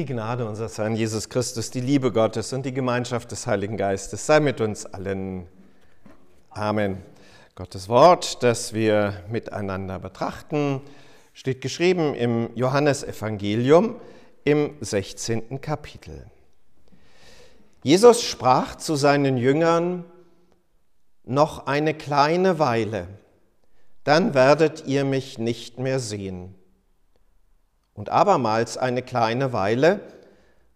Die Gnade unseres Herrn Jesus Christus, die Liebe Gottes und die Gemeinschaft des Heiligen Geistes sei mit uns allen. Amen. Gottes Wort, das wir miteinander betrachten, steht geschrieben im Johannesevangelium im 16. Kapitel. Jesus sprach zu seinen Jüngern, noch eine kleine Weile, dann werdet ihr mich nicht mehr sehen. Und abermals eine kleine Weile,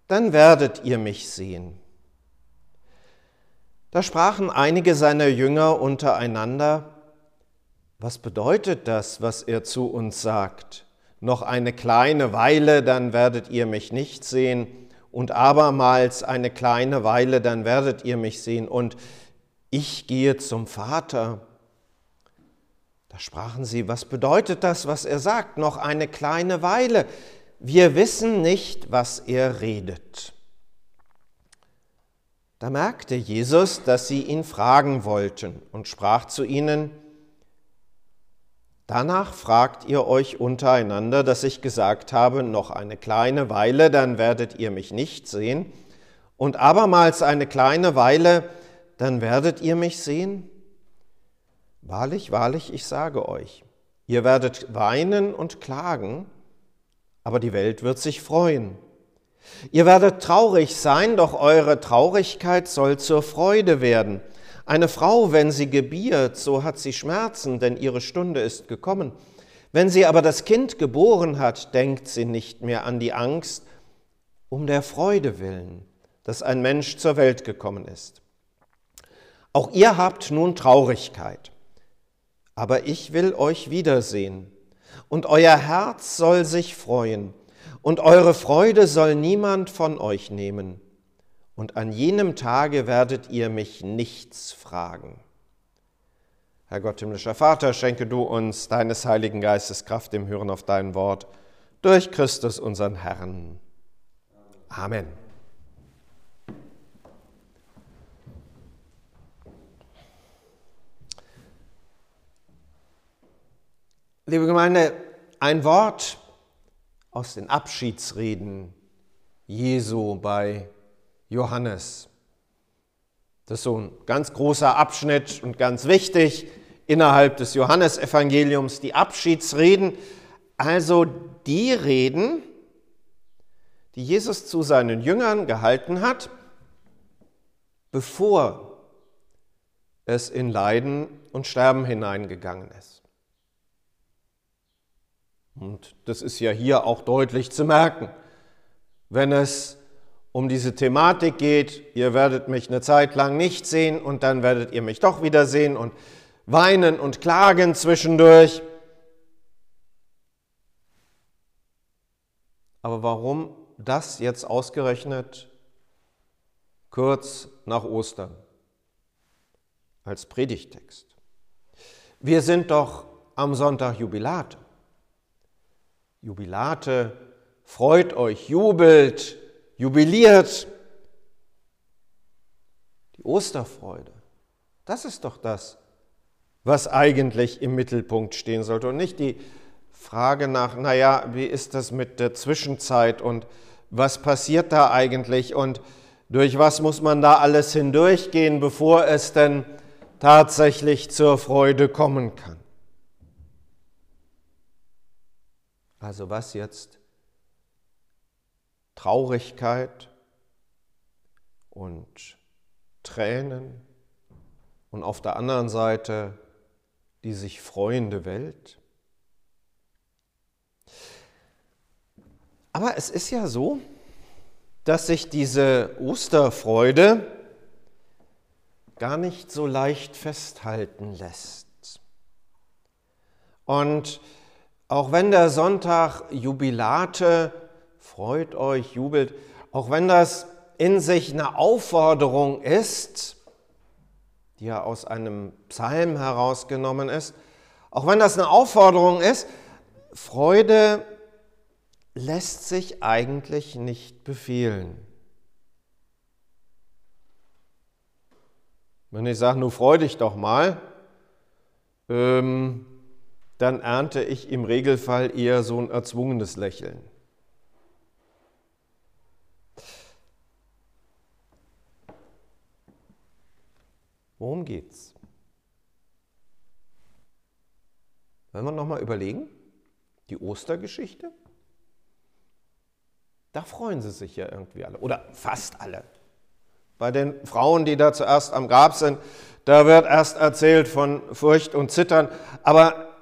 dann werdet ihr mich sehen. Da sprachen einige seiner Jünger untereinander, was bedeutet das, was er zu uns sagt? Noch eine kleine Weile, dann werdet ihr mich nicht sehen, und abermals eine kleine Weile, dann werdet ihr mich sehen, und ich gehe zum Vater. Da sprachen sie, was bedeutet das, was er sagt? Noch eine kleine Weile. Wir wissen nicht, was er redet. Da merkte Jesus, dass sie ihn fragen wollten und sprach zu ihnen, Danach fragt ihr euch untereinander, dass ich gesagt habe, noch eine kleine Weile, dann werdet ihr mich nicht sehen, und abermals eine kleine Weile, dann werdet ihr mich sehen? Wahrlich, wahrlich, ich sage euch, ihr werdet weinen und klagen, aber die Welt wird sich freuen. Ihr werdet traurig sein, doch eure Traurigkeit soll zur Freude werden. Eine Frau, wenn sie gebiert, so hat sie Schmerzen, denn ihre Stunde ist gekommen. Wenn sie aber das Kind geboren hat, denkt sie nicht mehr an die Angst, um der Freude willen, dass ein Mensch zur Welt gekommen ist. Auch ihr habt nun Traurigkeit, aber ich will euch wiedersehen, und euer Herz soll sich freuen, und eure Freude soll niemand von euch nehmen. Und an jenem Tage werdet ihr mich nichts fragen. Herr Gott, himmlischer Vater, schenke du uns deines Heiligen Geistes Kraft im Hören auf dein Wort durch Christus, unseren Herrn. Amen. Liebe Gemeinde, ein Wort aus den Abschiedsreden Jesu bei Johannes. Das ist so ein ganz großer Abschnitt und ganz wichtig innerhalb des Johannesevangeliums, die Abschiedsreden, also die Reden, die Jesus zu seinen Jüngern gehalten hat, bevor es in Leiden und Sterben hineingegangen ist. Und das ist ja hier auch deutlich zu merken. Wenn es um diese Thematik geht, ihr werdet mich eine Zeit lang nicht sehen und dann werdet ihr mich doch wieder sehen und weinen und klagen zwischendurch. Aber warum das jetzt ausgerechnet kurz nach Ostern als Predigtext? Wir sind doch am Sonntag Jubilate. Jubilate, freut euch, jubelt, jubiliert. Die Osterfreude, das ist doch das, was eigentlich im Mittelpunkt stehen sollte und nicht die Frage nach, naja, wie ist das mit der Zwischenzeit und was passiert da eigentlich und durch was muss man da alles hindurchgehen, bevor es denn tatsächlich zur Freude kommen kann. Also was jetzt? Traurigkeit und Tränen und auf der anderen Seite die sich freuende Welt. Aber es ist ja so, dass sich diese Osterfreude gar nicht so leicht festhalten lässt. Und auch wenn der Sonntag Jubilate, freut euch, jubelt, auch wenn das in sich eine Aufforderung ist, die ja aus einem Psalm herausgenommen ist, auch wenn das eine Aufforderung ist, Freude lässt sich eigentlich nicht befehlen. Wenn ich sage, nur freu dich doch mal, ähm, dann ernte ich im Regelfall eher so ein erzwungenes Lächeln. Worum geht's? Wollen wir nochmal überlegen? Die Ostergeschichte? Da freuen sie sich ja irgendwie alle. Oder fast alle. Bei den Frauen, die da zuerst am Grab sind, da wird erst erzählt von Furcht und Zittern. Aber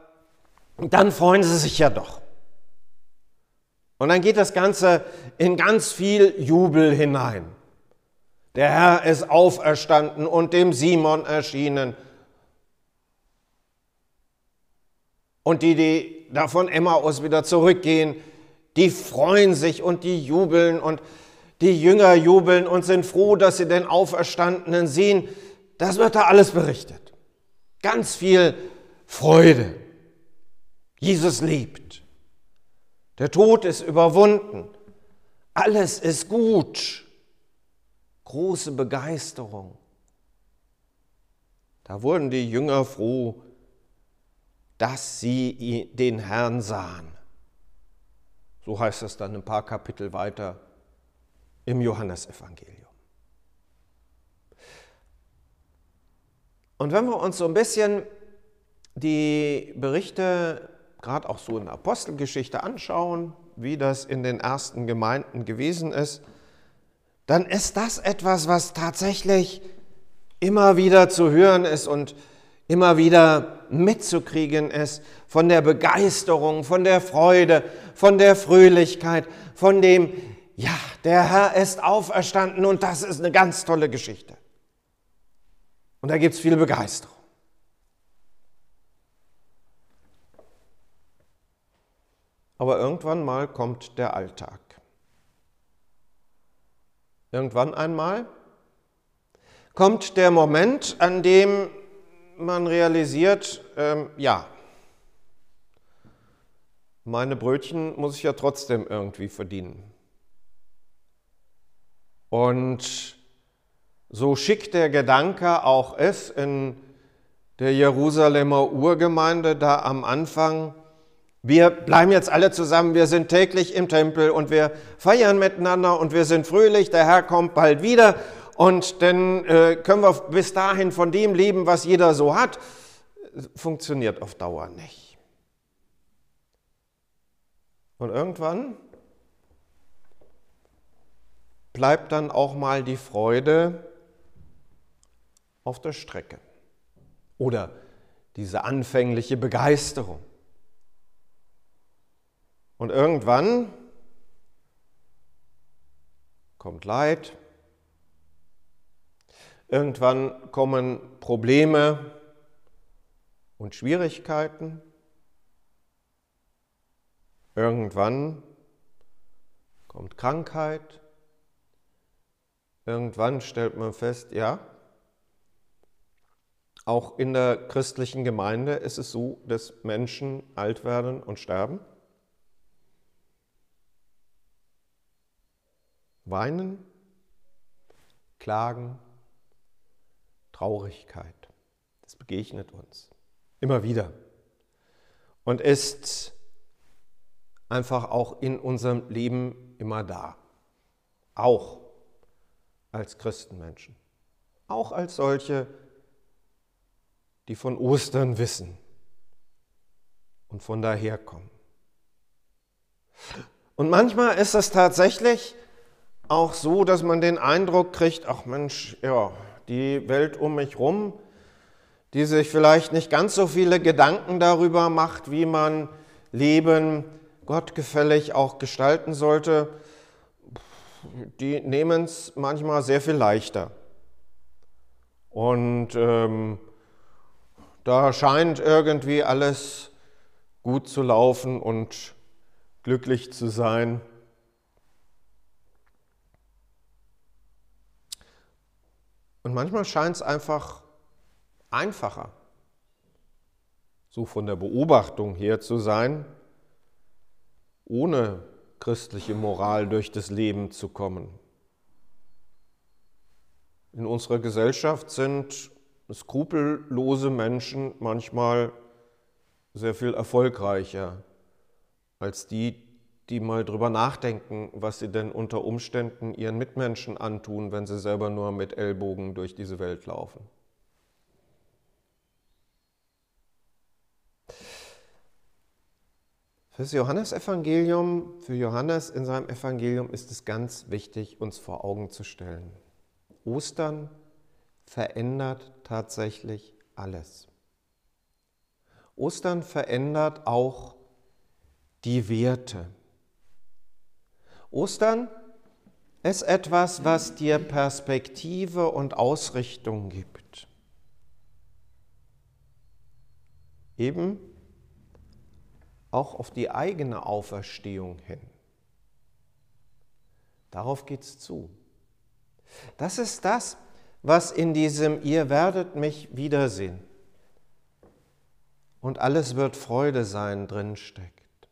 dann freuen sie sich ja doch. Und dann geht das Ganze in ganz viel Jubel hinein. Der Herr ist auferstanden und dem Simon erschienen. Und die, die da von Emmaus wieder zurückgehen, die freuen sich und die jubeln und die Jünger jubeln und sind froh, dass sie den Auferstandenen sehen. Das wird da alles berichtet. Ganz viel Freude. Jesus lebt. Der Tod ist überwunden. Alles ist gut. Große Begeisterung. Da wurden die Jünger froh, dass sie den Herrn sahen. So heißt es dann ein paar Kapitel weiter im Johannesevangelium. Und wenn wir uns so ein bisschen die Berichte, gerade auch so in der Apostelgeschichte anschauen, wie das in den ersten Gemeinden gewesen ist, dann ist das etwas, was tatsächlich immer wieder zu hören ist und immer wieder mitzukriegen ist von der Begeisterung, von der Freude, von der Fröhlichkeit, von dem, ja, der Herr ist auferstanden und das ist eine ganz tolle Geschichte. Und da gibt es viel Begeisterung. Aber irgendwann mal kommt der Alltag. Irgendwann einmal kommt der Moment, an dem man realisiert, ähm, ja, meine Brötchen muss ich ja trotzdem irgendwie verdienen. Und so schick der Gedanke auch ist in der Jerusalemer Urgemeinde da am Anfang, wir bleiben jetzt alle zusammen, wir sind täglich im Tempel und wir feiern miteinander und wir sind fröhlich, der Herr kommt bald wieder und dann äh, können wir bis dahin von dem leben, was jeder so hat. Funktioniert auf Dauer nicht. Und irgendwann bleibt dann auch mal die Freude auf der Strecke oder diese anfängliche Begeisterung. Und irgendwann kommt Leid, irgendwann kommen Probleme und Schwierigkeiten, irgendwann kommt Krankheit, irgendwann stellt man fest, ja, auch in der christlichen Gemeinde ist es so, dass Menschen alt werden und sterben. Weinen, Klagen, Traurigkeit. Das begegnet uns immer wieder und ist einfach auch in unserem Leben immer da. Auch als Christenmenschen. Auch als solche, die von Ostern wissen und von daher kommen. Und manchmal ist es tatsächlich auch so, dass man den Eindruck kriegt, ach Mensch, ja, die Welt um mich rum, die sich vielleicht nicht ganz so viele Gedanken darüber macht, wie man Leben gottgefällig auch gestalten sollte, die nehmen es manchmal sehr viel leichter. Und ähm, da scheint irgendwie alles gut zu laufen und glücklich zu sein. Und manchmal scheint es einfach einfacher, so von der Beobachtung her zu sein, ohne christliche Moral durch das Leben zu kommen. In unserer Gesellschaft sind skrupellose Menschen manchmal sehr viel erfolgreicher als die, die mal drüber nachdenken, was sie denn unter Umständen ihren Mitmenschen antun, wenn sie selber nur mit Ellbogen durch diese Welt laufen. Fürs Johannesevangelium, für Johannes in seinem Evangelium ist es ganz wichtig, uns vor Augen zu stellen. Ostern verändert tatsächlich alles. Ostern verändert auch die Werte. Ostern ist etwas, was dir Perspektive und Ausrichtung gibt. Eben auch auf die eigene Auferstehung hin. Darauf geht es zu. Das ist das, was in diesem Ihr werdet mich wiedersehen und alles wird Freude sein drin steckt.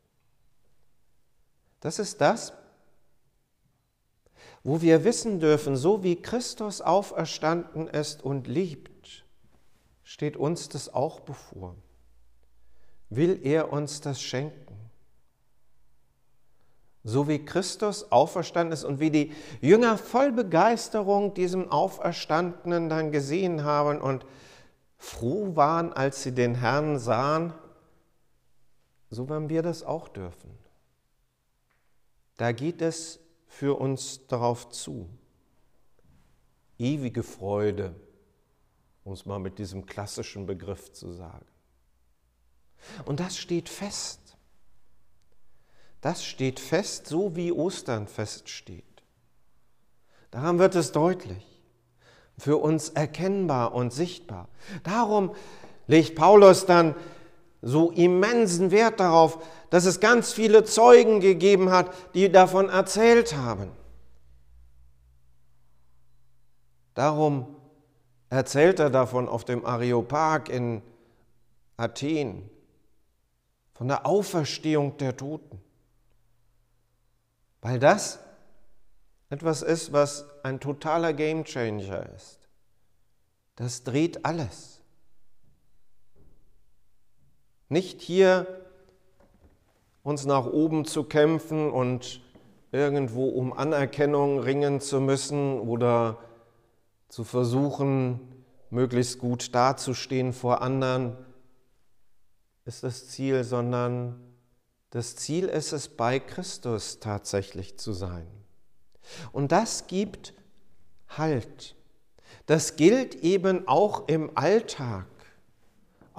Das ist das, wo wir wissen dürfen, so wie Christus auferstanden ist und liebt, steht uns das auch bevor. Will er uns das schenken? So wie Christus auferstanden ist und wie die Jünger voll Begeisterung diesem Auferstandenen dann gesehen haben und froh waren, als sie den Herrn sahen, so werden wir das auch dürfen. Da geht es für uns darauf zu. Ewige Freude, um es mal mit diesem klassischen Begriff zu sagen. Und das steht fest. Das steht fest, so wie Ostern feststeht. Daran wird es deutlich, für uns erkennbar und sichtbar. Darum legt Paulus dann so immensen Wert darauf, dass es ganz viele Zeugen gegeben hat, die davon erzählt haben. Darum erzählt er davon auf dem Areopag in Athen, von der Auferstehung der Toten. Weil das etwas ist, was ein totaler Gamechanger ist. Das dreht alles. Nicht hier uns nach oben zu kämpfen und irgendwo um Anerkennung ringen zu müssen oder zu versuchen, möglichst gut dazustehen vor anderen, ist das Ziel, sondern das Ziel ist es, bei Christus tatsächlich zu sein. Und das gibt Halt. Das gilt eben auch im Alltag.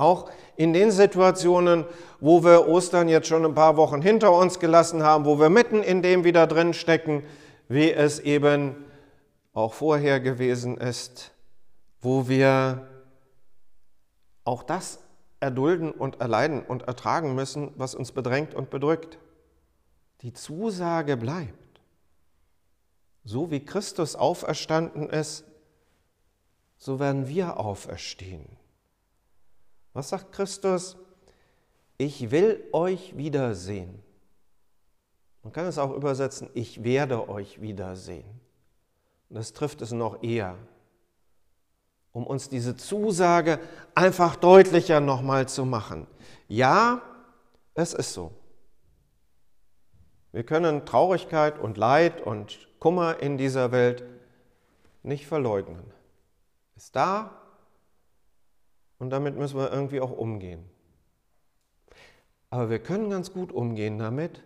Auch in den Situationen, wo wir Ostern jetzt schon ein paar Wochen hinter uns gelassen haben, wo wir mitten in dem wieder drin stecken, wie es eben auch vorher gewesen ist, wo wir auch das erdulden und erleiden und ertragen müssen, was uns bedrängt und bedrückt. Die Zusage bleibt. So wie Christus auferstanden ist, so werden wir auferstehen. Was sagt Christus? Ich will euch wiedersehen. Man kann es auch übersetzen, ich werde euch wiedersehen. Und das trifft es noch eher, um uns diese Zusage einfach deutlicher nochmal zu machen. Ja, es ist so. Wir können Traurigkeit und Leid und Kummer in dieser Welt nicht verleugnen. Ist da, und damit müssen wir irgendwie auch umgehen. Aber wir können ganz gut umgehen damit,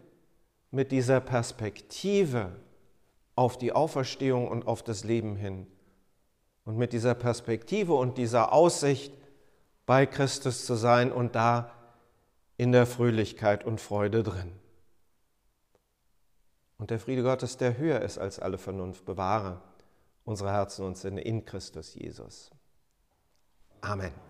mit dieser Perspektive auf die Auferstehung und auf das Leben hin. Und mit dieser Perspektive und dieser Aussicht, bei Christus zu sein und da in der Fröhlichkeit und Freude drin. Und der Friede Gottes, der höher ist als alle Vernunft, bewahre unsere Herzen und Sinne in Christus Jesus. Amen.